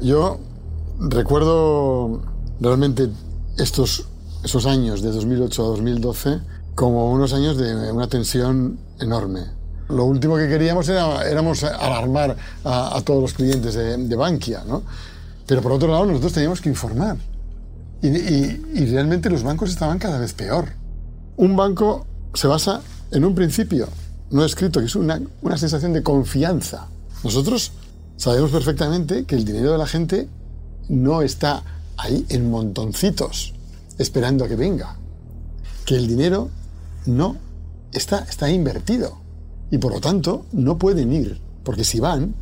Yo recuerdo realmente estos esos años de 2008 a 2012 como unos años de una tensión enorme. Lo último que queríamos era éramos alarmar a, todos los clientes de, de, Bankia, ¿no? Pero por otro lado nosotros teníamos que informar. Y, y realmente los bancos estaban cada vez peor. Un banco se basa en un principio no escrito, que es una, una sensación de confianza. Nosotros sabemos perfectamente que el dinero de la gente no está ahí en montoncitos esperando a que venga. Que el dinero no está, está invertido y por lo tanto no pueden ir, porque si van,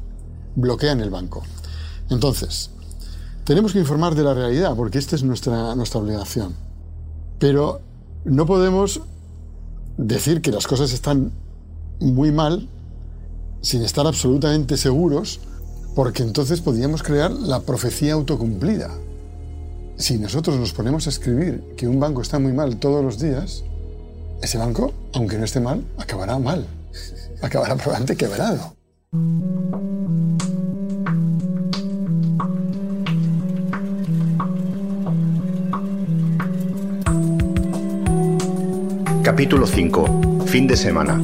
bloquean el banco. Entonces, tenemos que informar de la realidad, porque esta es nuestra, nuestra obligación. Pero no podemos decir que las cosas están muy mal sin estar absolutamente seguros, porque entonces podríamos crear la profecía autocumplida. Si nosotros nos ponemos a escribir que un banco está muy mal todos los días, ese banco, aunque no esté mal, acabará mal. Acabará probablemente quebrado. Capítulo 5. Fin de semana.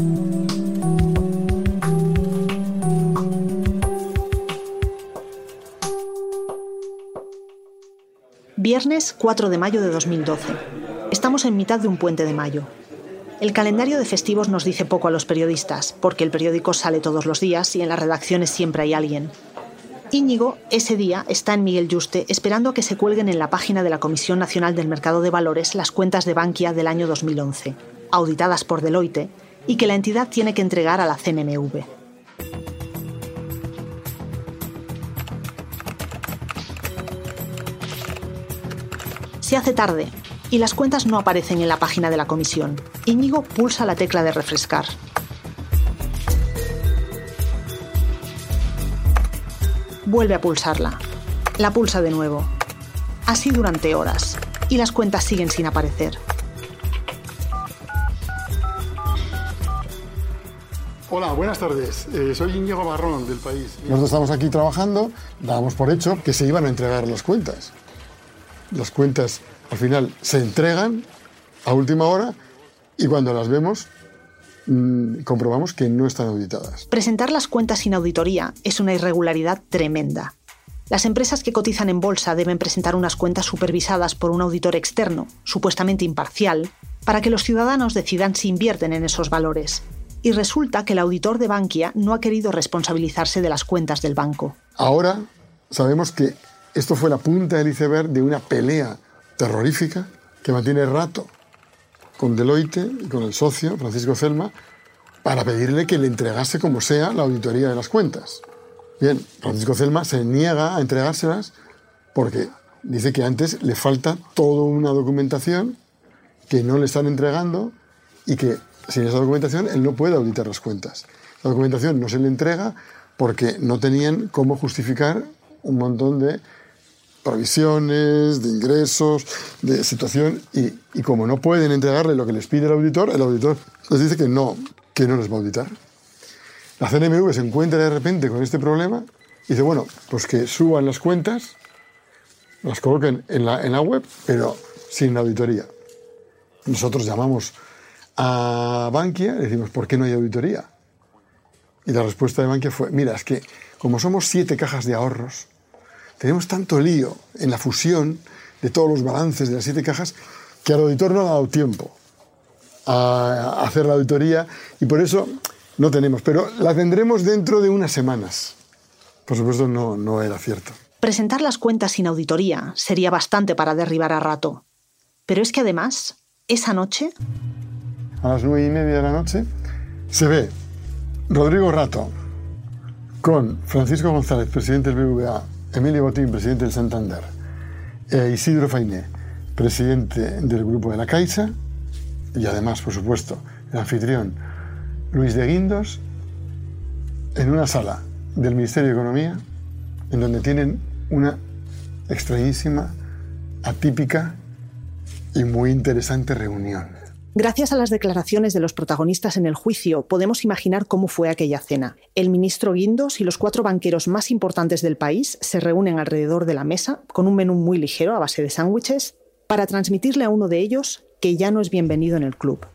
Viernes 4 de mayo de 2012. Estamos en mitad de un puente de mayo. El calendario de festivos nos dice poco a los periodistas, porque el periódico sale todos los días y en las redacciones siempre hay alguien. Íñigo, ese día, está en Miguel Yuste esperando a que se cuelguen en la página de la Comisión Nacional del Mercado de Valores las cuentas de Bankia del año 2011, auditadas por Deloitte, y que la entidad tiene que entregar a la CNMV. Se hace tarde y las cuentas no aparecen en la página de la comisión. Íñigo pulsa la tecla de refrescar. Vuelve a pulsarla. La pulsa de nuevo. Así durante horas. Y las cuentas siguen sin aparecer. Hola, buenas tardes. Eh, soy Íñigo Barrón del país. Nosotros estamos aquí trabajando, dábamos por hecho que se iban a entregar las cuentas las cuentas al final se entregan a última hora y cuando las vemos mm, comprobamos que no están auditadas. Presentar las cuentas sin auditoría es una irregularidad tremenda. Las empresas que cotizan en bolsa deben presentar unas cuentas supervisadas por un auditor externo, supuestamente imparcial, para que los ciudadanos decidan si invierten en esos valores. Y resulta que el auditor de Bankia no ha querido responsabilizarse de las cuentas del banco. Ahora sabemos que esto fue la punta del iceberg de una pelea terrorífica que mantiene rato con Deloitte y con el socio, Francisco Celma, para pedirle que le entregase como sea la auditoría de las cuentas. Bien, Francisco Celma se niega a entregárselas porque dice que antes le falta toda una documentación que no le están entregando y que sin esa documentación él no puede auditar las cuentas. La documentación no se le entrega porque no tenían cómo justificar un montón de provisiones, de ingresos, de situación, y, como no pueden entregarle lo que les pide el auditor, el auditor les dice que no, que no les va a auditar. La CNMV se encuentra de repente con este problema y dice, bueno, pues que suban las cuentas, las coloquen en la, en la web, pero sin auditoría. Nosotros llamamos a Bankia y decimos, ¿por qué no hay auditoría? Y la respuesta de Bankia fue, mira, es que como somos siete cajas de ahorros, tenemos tanto lío en la fusión de todos los balances de las siete cajas que al auditor no ha dado tiempo a hacer la auditoría y por eso no tenemos, pero la tendremos dentro de unas semanas. Por supuesto, no, no era cierto. Presentar las cuentas sin auditoría sería bastante para derribar a Rato. Pero es que además, esa noche... A las nueve y media de la noche se ve Rodrigo Rato con Francisco González, presidente del BVA, Emilio Botín, presidente del Santander, e Isidro Fainé, presidente del grupo de la Caixa, y además, por supuesto, el anfitrión Luis de Guindos, en una sala del Ministerio de Economía, en donde tienen una extrañísima, atípica y muy interesante reunión. Gracias a las declaraciones de los protagonistas en el juicio, podemos imaginar cómo fue aquella cena. El ministro Guindos y los cuatro banqueros más importantes del país se reúnen alrededor de la mesa, con un menú muy ligero a base de sándwiches, para transmitirle a uno de ellos que ya no es bienvenido en el club.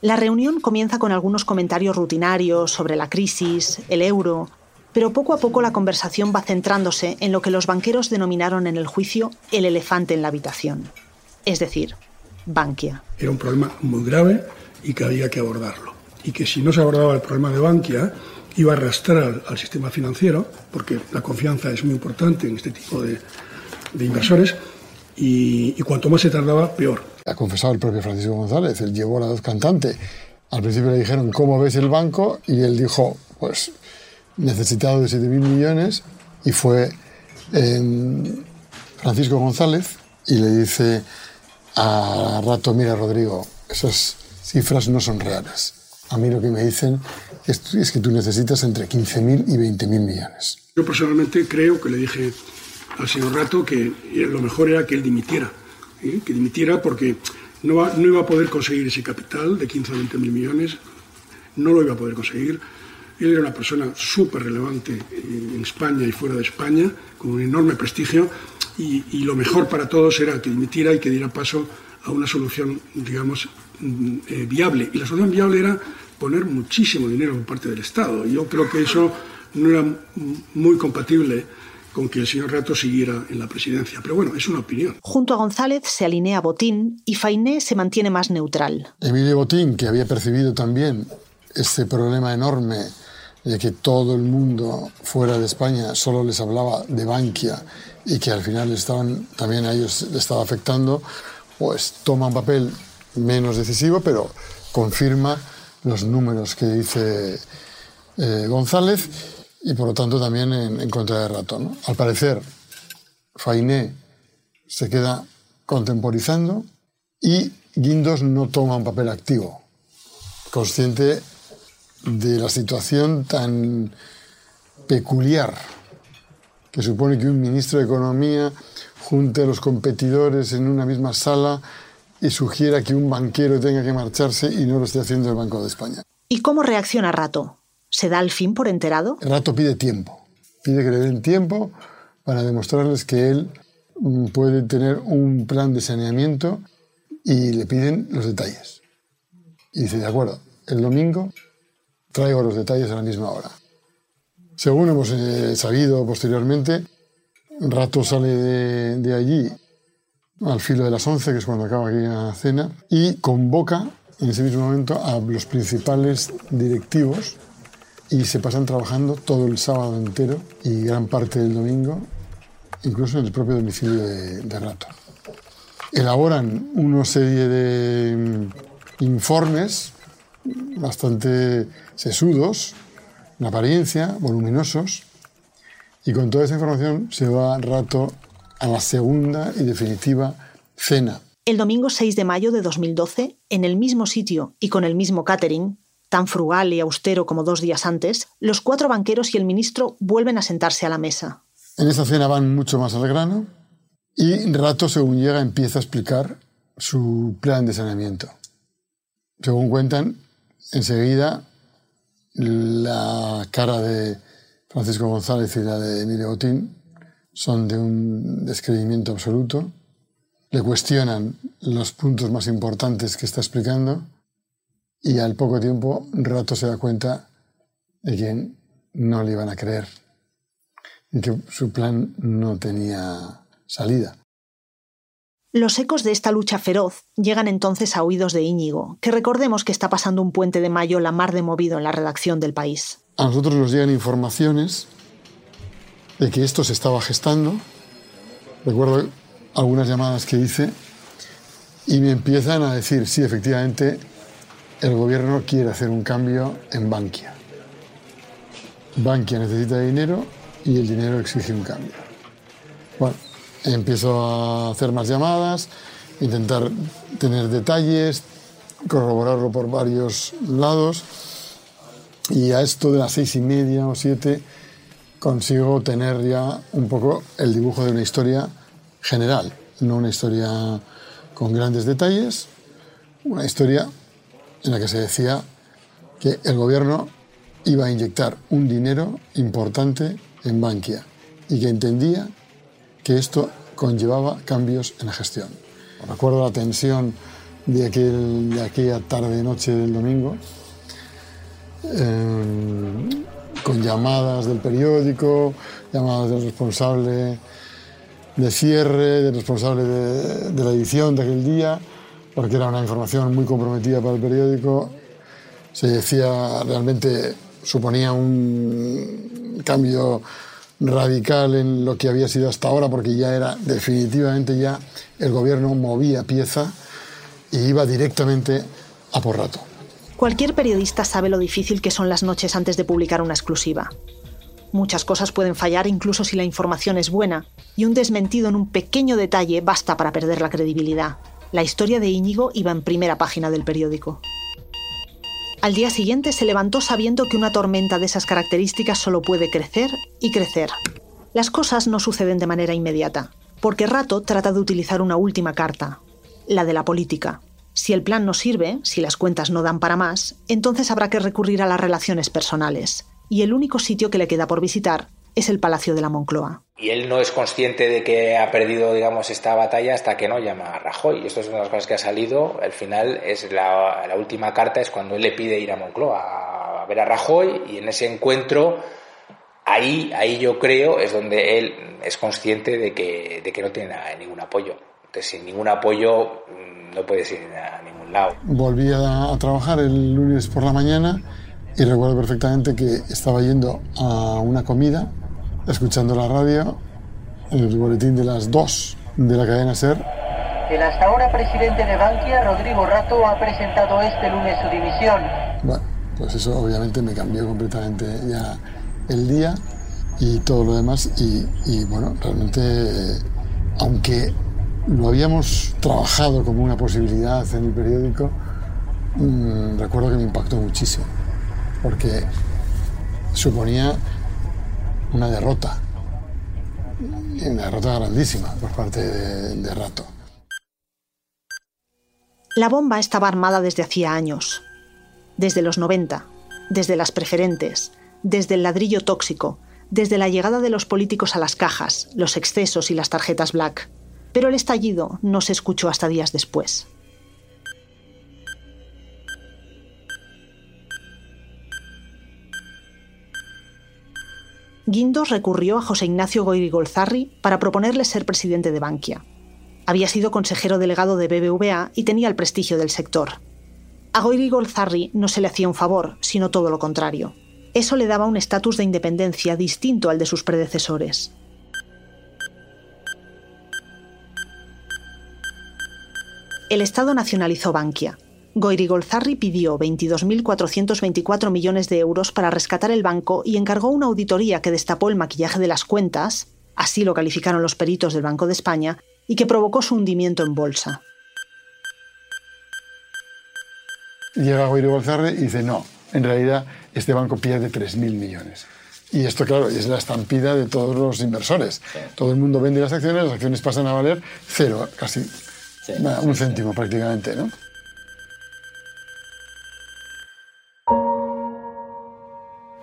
La reunión comienza con algunos comentarios rutinarios sobre la crisis, el euro, pero poco a poco la conversación va centrándose en lo que los banqueros denominaron en el juicio el elefante en la habitación, es decir, Bankia. Era un problema muy grave y que había que abordarlo. Y que si no se abordaba el problema de Bankia, iba a arrastrar al sistema financiero, porque la confianza es muy importante en este tipo de, inversores, y, cuanto más se tardaba, peor. Ha confesado el propio Francisco González, él llevó a la voz cantante. Al principio le dijeron, ¿cómo ves el banco? Y él dijo, pues necesitado de 7.000 millones, y fue em, Francisco González y le dice, a rato, mira Rodrigo, esas cifras no son reales. A mí lo que me dicen es, que tú necesitas entre 15.000 y 20.000 millones. Yo personalmente creo que le dije al señor Rato que lo mejor era que él dimitiera, ¿eh? que dimitiera porque no, no, iba a poder conseguir ese capital de 15 o 20 mil millones, no lo iba a poder conseguir. Él era una persona súper relevante en España y fuera de España, con un enorme prestigio, y, lo mejor para todos era que dimitiera y que diera paso a una solución, digamos, mm, eh, viable. Y la solución viable era poner muchísimo dinero por parte del Estado. Yo creo que eso no era muy compatible con que el señor Rato siguiera en la presidencia. Pero bueno, es una opinión. Junto a González se alinea Botín y Fainé se mantiene más neutral. Emilio Botín, que había percibido también este problema enorme de que todo el mundo fuera de España solo les hablaba de Bankia y que al final también a ellos les estaba afectando, pues toma un papel menos decisivo, pero confirma los números que dice eh, González y por lo tanto también en, contra de Ratón. Al parecer, Fainé se queda contemporizando y Guindos no toma un papel activo, consciente de la situación tan peculiar que supone que un ministro de Economía junte a los competidores en una misma sala y sugiera que un banquero tenga que marcharse y no lo esté haciendo el Banco de España. ¿Y cómo reacciona Rato? ¿Se da al fin por enterado? Rato pide tiempo. Pide que le den tiempo para demostrarles que él puede tener un plan de saneamiento y le piden los detalles. Y dice, de acuerdo, el domingo traigo los detalles a la misma hora. Según hemos eh, sabido posteriormente, Rato sale de, allí al filo de las 11, que es cuando acaba aquella cena, y convoca en ese mismo momento a los principales directivos y se pasan trabajando todo el sábado entero y gran parte del domingo, incluso en el propio domicilio de, de Rato. Elaboran una serie de mm, informes bastante sesudos en apariencia, voluminosos, y con toda esa información se va rato a la segunda y definitiva cena. El domingo 6 de mayo de 2012, en el mismo sitio y con el mismo catering, tan frugal y austero como dos días antes, los cuatro banqueros y el ministro vuelven a sentarse a la mesa. En esa cena van mucho más al grano y Rato, según llega, empieza a explicar su plan de saneamiento. Según cuentan, enseguida la cara de Francisco González y la de Emilio Botín son de un descreimiento absoluto. Le cuestionan los puntos más importantes que está explicando y al poco tiempo Rato se da cuenta de que no le iban a creer y que su plan no tenía salida. Los ecos de esta lucha feroz llegan entonces a oídos de Íñigo, que recordemos que está pasando un puente de mayo la mar de movido en la redacción del país. A nosotros nos llegan informaciones de que esto se estaba gestando. Recuerdo algunas llamadas que hice y me empiezan a decir, sí, efectivamente, el gobierno quiere hacer un cambio en Bankia. Bankia necesita dinero y el dinero exige un cambio. Bueno, Empiezo a hacer más llamadas, intentar tener detalles, corroborarlo por varios lados. Y a esto de las seis y media o siete consigo tener ya un poco el dibujo de una historia general, no una historia con grandes detalles, una historia en la que se decía que el gobierno iba a inyectar un dinero importante en Bankia y que entendía que esto conllevaba cambios en la gestión. Recuerdo la tensión de, aquel, de aquella tarde-noche del domingo, eh, con llamadas del periódico, llamadas del responsable de cierre, del responsable de, de la edición de aquel día, porque era una información muy comprometida para el periódico. Se decía realmente, suponía un cambio radical en lo que había sido hasta ahora, porque ya era definitivamente ya el gobierno movía pieza y iba directamente a por rato. Cualquier periodista sabe lo difícil que son las noches antes de publicar una exclusiva. Muchas cosas pueden fallar incluso si la información es buena, y un desmentido en un pequeño detalle basta para perder la credibilidad. La historia de Íñigo iba en primera página del periódico. Al día siguiente se levantó sabiendo que una tormenta de esas características solo puede crecer y crecer. Las cosas no suceden de manera inmediata, porque Rato trata de utilizar una última carta, la de la política. Si el plan no sirve, si las cuentas no dan para más, entonces habrá que recurrir a las relaciones personales. Y el único sitio que le queda por visitar es el Palacio de la Moncloa. Y él no es consciente de que ha perdido, digamos, esta batalla hasta que no llama a Rajoy. Y esto es una de las cosas que ha salido. Al final, es la, la última carta es cuando él le pide ir a Moncloa a ver a Rajoy y en ese encuentro ahí, ahí yo creo es donde él es consciente de que, de que no tiene ningún apoyo. Entonces, sin ningún apoyo mm, no puedes ir a ningún lado. Volví a, a trabajar el lunes por la mañana y recuerdo perfectamente que estaba yendo a una comida, escuchando la radio, el boletín de las 2 de la cadena SER. El hasta ahora presidente de Bankia, Rodrigo Rato, ha presentado este lunes su dimisión. Bueno, pues eso obviamente me cambió completamente ya el día y todo lo demás. Y, y bueno, realmente, eh, aunque lo habíamos trabajado como una posibilidad en el periódico, mmm, recuerdo que me impactó muchísimo, porque suponía una derrota, una derrota grandísima por parte de, Rato. La bomba estaba armada desde hacía años, desde los 90, desde las preferentes, desde el ladrillo tóxico, desde la llegada de los políticos a las cajas, los excesos y las tarjetas black. Pero el estallido no se escuchó hasta días después. Guindos recurrió a José Ignacio Goyrigolzarri para proponerle ser presidente de Bankia. Había sido consejero delegado de BBVA y tenía el prestigio del sector. A Goyrigolzarri no se le hacía un favor, sino todo lo contrario. Eso le daba un estatus de independencia distinto al de sus predecesores. El Estado nacionalizó Bankia. Goyrigolzarri pidió 22.424 millones de euros para rescatar el banco y encargó una auditoría que destapó el maquillaje de las cuentas, así lo calificaron los peritos del Banco de España, y que provocó su hundimiento en bolsa. Llega Goyrigolzarri y dice, no, en realidad este banco pierde 3.000 millones. Y esto, claro, es la estampida de todos los inversores. Todo el mundo vende las acciones, las acciones pasan a valer cero, casi nada, un céntimo prácticamente, ¿no?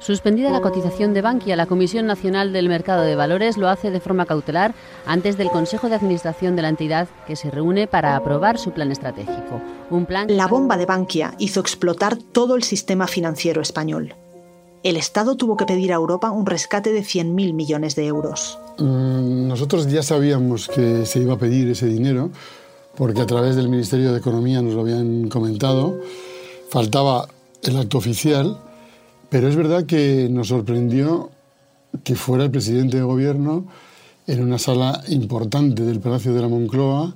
Suspendida la cotización de Bankia, la Comisión Nacional del Mercado de Valores lo hace de forma cautelar antes del Consejo de Administración de la entidad que se reúne para aprobar su plan estratégico. Un plan La bomba de Bankia hizo explotar todo el sistema financiero español. El Estado tuvo que pedir a Europa un rescate de 100.000 millones de euros. Mm, nosotros ya sabíamos que se iba a pedir ese dinero porque a través del Ministerio de Economía nos lo habían comentado. Faltaba el acto oficial pero es verdad que nos sorprendió que fuera el presidente de gobierno en una sala importante del Palacio de la Moncloa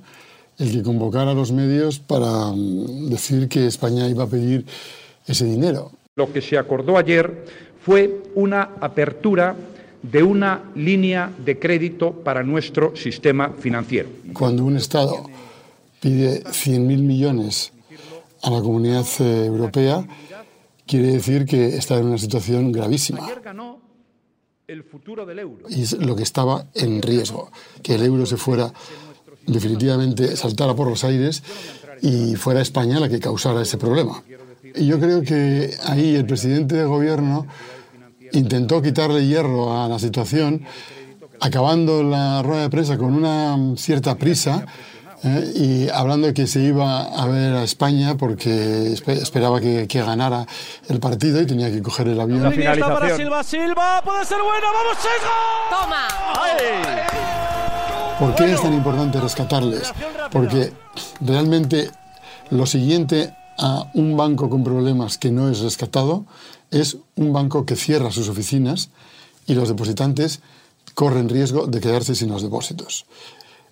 el que convocara a los medios para mm, decir que España iba a pedir ese dinero. Lo que se acordó ayer fue una apertura de una línea de crédito para nuestro sistema financiero. Cuando un Estado pide 100.000 millones a la comunidad eh, europea, quiere decir que está en una situación gravísima. Y es lo que estaba en riesgo, que el euro se fuera definitivamente, saltara por los aires y fuera España la que causara ese problema. Y yo creo que ahí el presidente de gobierno intentó quitarle hierro a la situación, acabando la rueda de prensa con una cierta prisa ¿eh? y hablando de que se iba a ver a España porque esperaba que, ganara el partido y tenía que coger el avión. La finalización. para Silva, Silva, puede ser buena, vamos, Toma. ¿Por qué es tan importante rescatarles? Porque realmente lo siguiente a un banco con problemas que no es rescatado es un banco que cierra sus oficinas y los depositantes corren riesgo de quedarse sin los depósitos.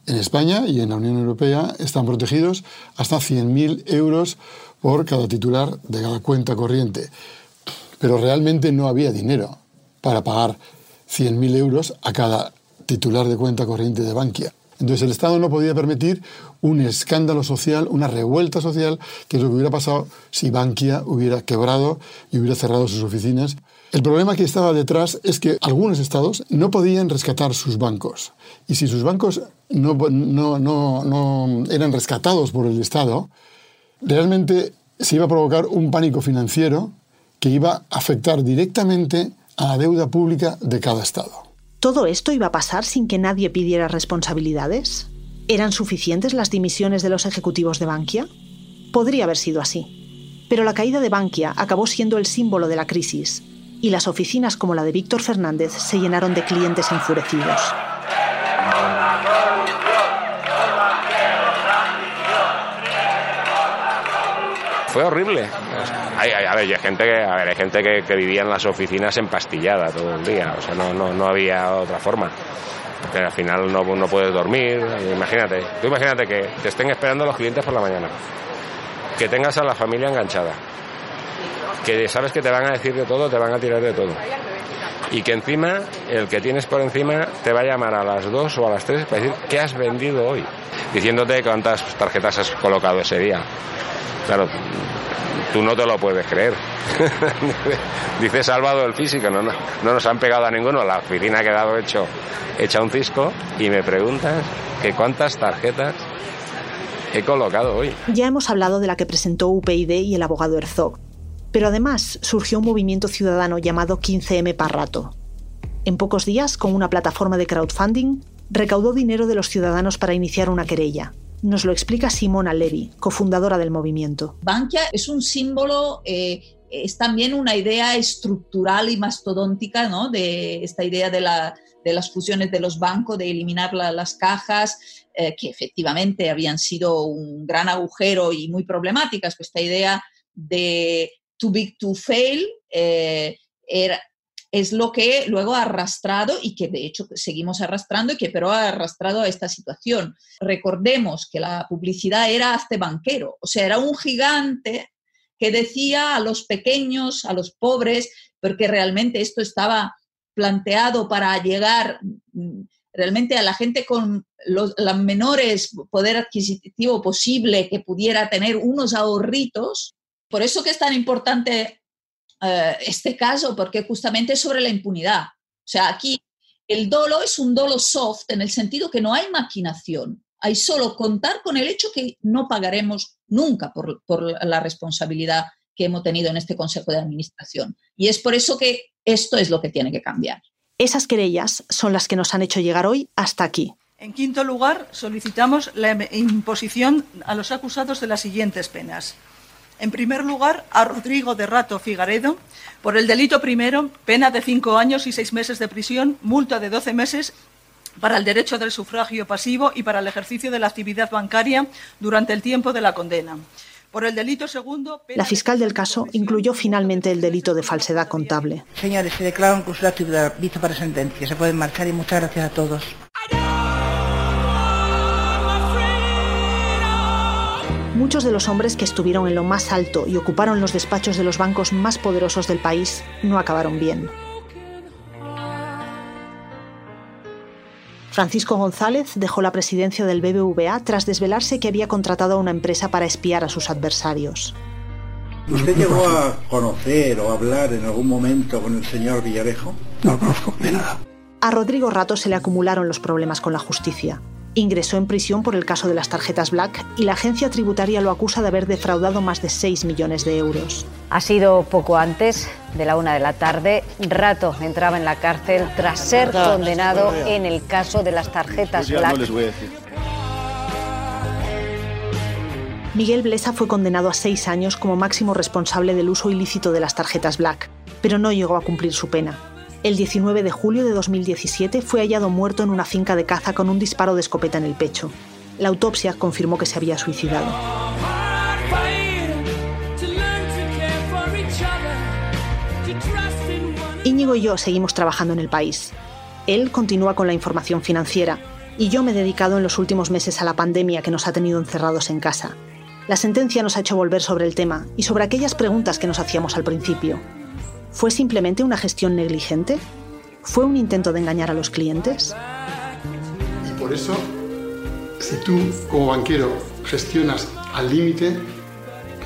En España y en la Unión Europea están protegidos hasta 100.000 euros por cada titular de cada cuenta corriente. Pero realmente no había dinero para pagar 100.000 euros a cada titular de cuenta corriente de Bankia. Entonces el Estado no podía permitir un escándalo social, una revuelta social, que es lo que hubiera pasado si Bankia hubiera quebrado y hubiera cerrado sus oficinas. El problema que estaba detrás es que algunos estados no podían rescatar sus bancos. Y si sus bancos no, no, no, no eran rescatados por el Estado, realmente se iba a provocar un pánico financiero que iba a afectar directamente a la deuda pública de cada estado. ¿Todo esto iba a pasar sin que nadie pidiera responsabilidades? ¿Eran suficientes las dimisiones de los ejecutivos de Bankia? Podría haber sido así. Pero la caída de Bankia acabó siendo el símbolo de la crisis y las oficinas como la de Víctor Fernández se llenaron de clientes enfurecidos. Fue horrible. Hay, gente, que, hay gente que, vivía en las oficinas empastillada todo el día, o sea, no, no, no había otra forma. Que al final no, no puedes dormir, imagínate. Tú imagínate que te estén esperando los clientes por la mañana, que tengas a la familia enganchada, que sabes que te van a decir de todo, te van a tirar de todo. Y que encima, el que tienes por encima te va a llamar a las 2 o a las 3 para decir qué has vendido hoy, diciéndote cuántas tarjetas has colocado ese día. Claro, tú no te lo puedes creer. Dice salvado el físico, no, no, no, nos han pegado a ninguno, la oficina ha quedado hecho, hecha un cisco y me preguntas que cuántas tarjetas he colocado hoy. Ya hemos hablado de la que presentó UPyD y el abogado Herzog, pero además surgió un movimiento ciudadano llamado 15M Parrato. En pocos días, con una plataforma de crowdfunding, recaudó dinero de los ciudadanos para iniciar una querella. Nos lo explica Simona Levy, cofundadora del movimiento. Bankia es un símbolo, eh, es también una idea estructural y mastodóntica, ¿no? De esta idea de, las fusiones de los bancos, de eliminar las cajas, eh, que efectivamente habían sido un gran agujero y muy problemáticas. Esta idea de too big to fail, eh, era, es lo que luego ha arrastrado y que de hecho seguimos arrastrando y que pero ha arrastrado a esta situación. Recordemos que la publicidad era este banquero, o sea, era un gigante que decía a los pequeños, a los pobres, porque realmente esto estaba planteado para llegar mm, realmente a la gente con los menores poder adquisitivo posible que pudiera tener unos ahorritos por eso que es tan importante eh, este caso, porque justamente es sobre la impunidad. O sea, aquí el dolo es un dolo soft en el sentido que no hay maquinación. Hay solo contar con el hecho que no pagaremos nunca por, por la responsabilidad que hemos tenido en este Consejo de Administración. Y es por eso que esto es lo que tiene que cambiar. Esas querellas son las que nos han hecho llegar hoy hasta aquí. En quinto lugar, solicitamos la imposición a los acusados de las siguientes penas. En primer lugar, a Rodrigo de Rato Figaredo, por el delito primero, pena de cinco años y seis meses de prisión, multa de doce meses para el derecho del sufragio pasivo y para el ejercicio de la actividad bancaria durante el tiempo de la condena. Por el delito segundo, la fiscal del caso incluyó finalmente el delito de falsedad contable. Señores, se declara un de actividad vista para sentencia. Se pueden marchar y muchas gracias a todos. Muchos de los hombres que estuvieron en lo más alto y ocuparon los despachos de los bancos más poderosos del país no acabaron bien. Francisco González dejó la presidencia del BBVA tras desvelarse que había contratado a una empresa para espiar a sus adversarios. ¿Usted llegó a conocer o hablar en algún momento con el señor Villarejo? No conozco de nada. A Rodrigo Rato se le acumularon los problemas con la justicia. Ingresó en prisión por el caso de las tarjetas Black y la agencia tributaria lo acusa de haber defraudado más de 6 millones de euros. Ha sido poco antes de la una de la tarde. Rato entraba en la cárcel tras ser condenado en el caso de las tarjetas Black. Miguel Blesa fue condenado a seis años como máximo responsable del uso ilícito de las tarjetas Black, pero no llegó a cumplir su pena. El 19 de julio de 2017 fue hallado muerto en una finca de caza con un disparo de escopeta en el pecho. La autopsia confirmó que se había suicidado. Íñigo y yo seguimos trabajando en el país. Él continúa con la información financiera y yo me he dedicado en los últimos meses a la pandemia que nos ha tenido encerrados en casa. La sentencia nos ha hecho volver sobre el tema y sobre aquellas preguntas que nos hacíamos al principio. ¿Fue simplemente una gestión negligente? ¿Fue un intento de engañar a los clientes? Y por eso, si tú como banquero gestionas al límite,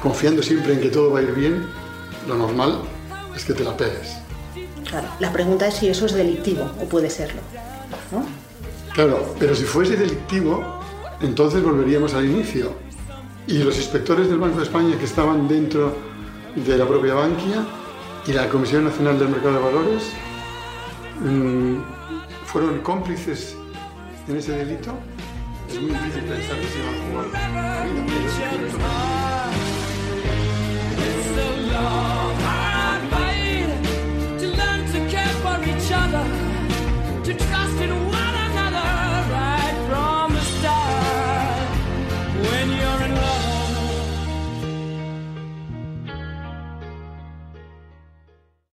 confiando siempre en que todo va a ir bien, lo normal es que te la pegues. Claro, la pregunta es si eso es delictivo o puede serlo. ¿no? Claro, pero si fuese delictivo, entonces volveríamos al inicio. Y los inspectores del Banco de España que estaban dentro de la propia Bankia y la Comisión Nacional del Mercado de Valores mm, fueron cómplices en ese delito. Es muy difícil pensar que se va a jugar. To trust in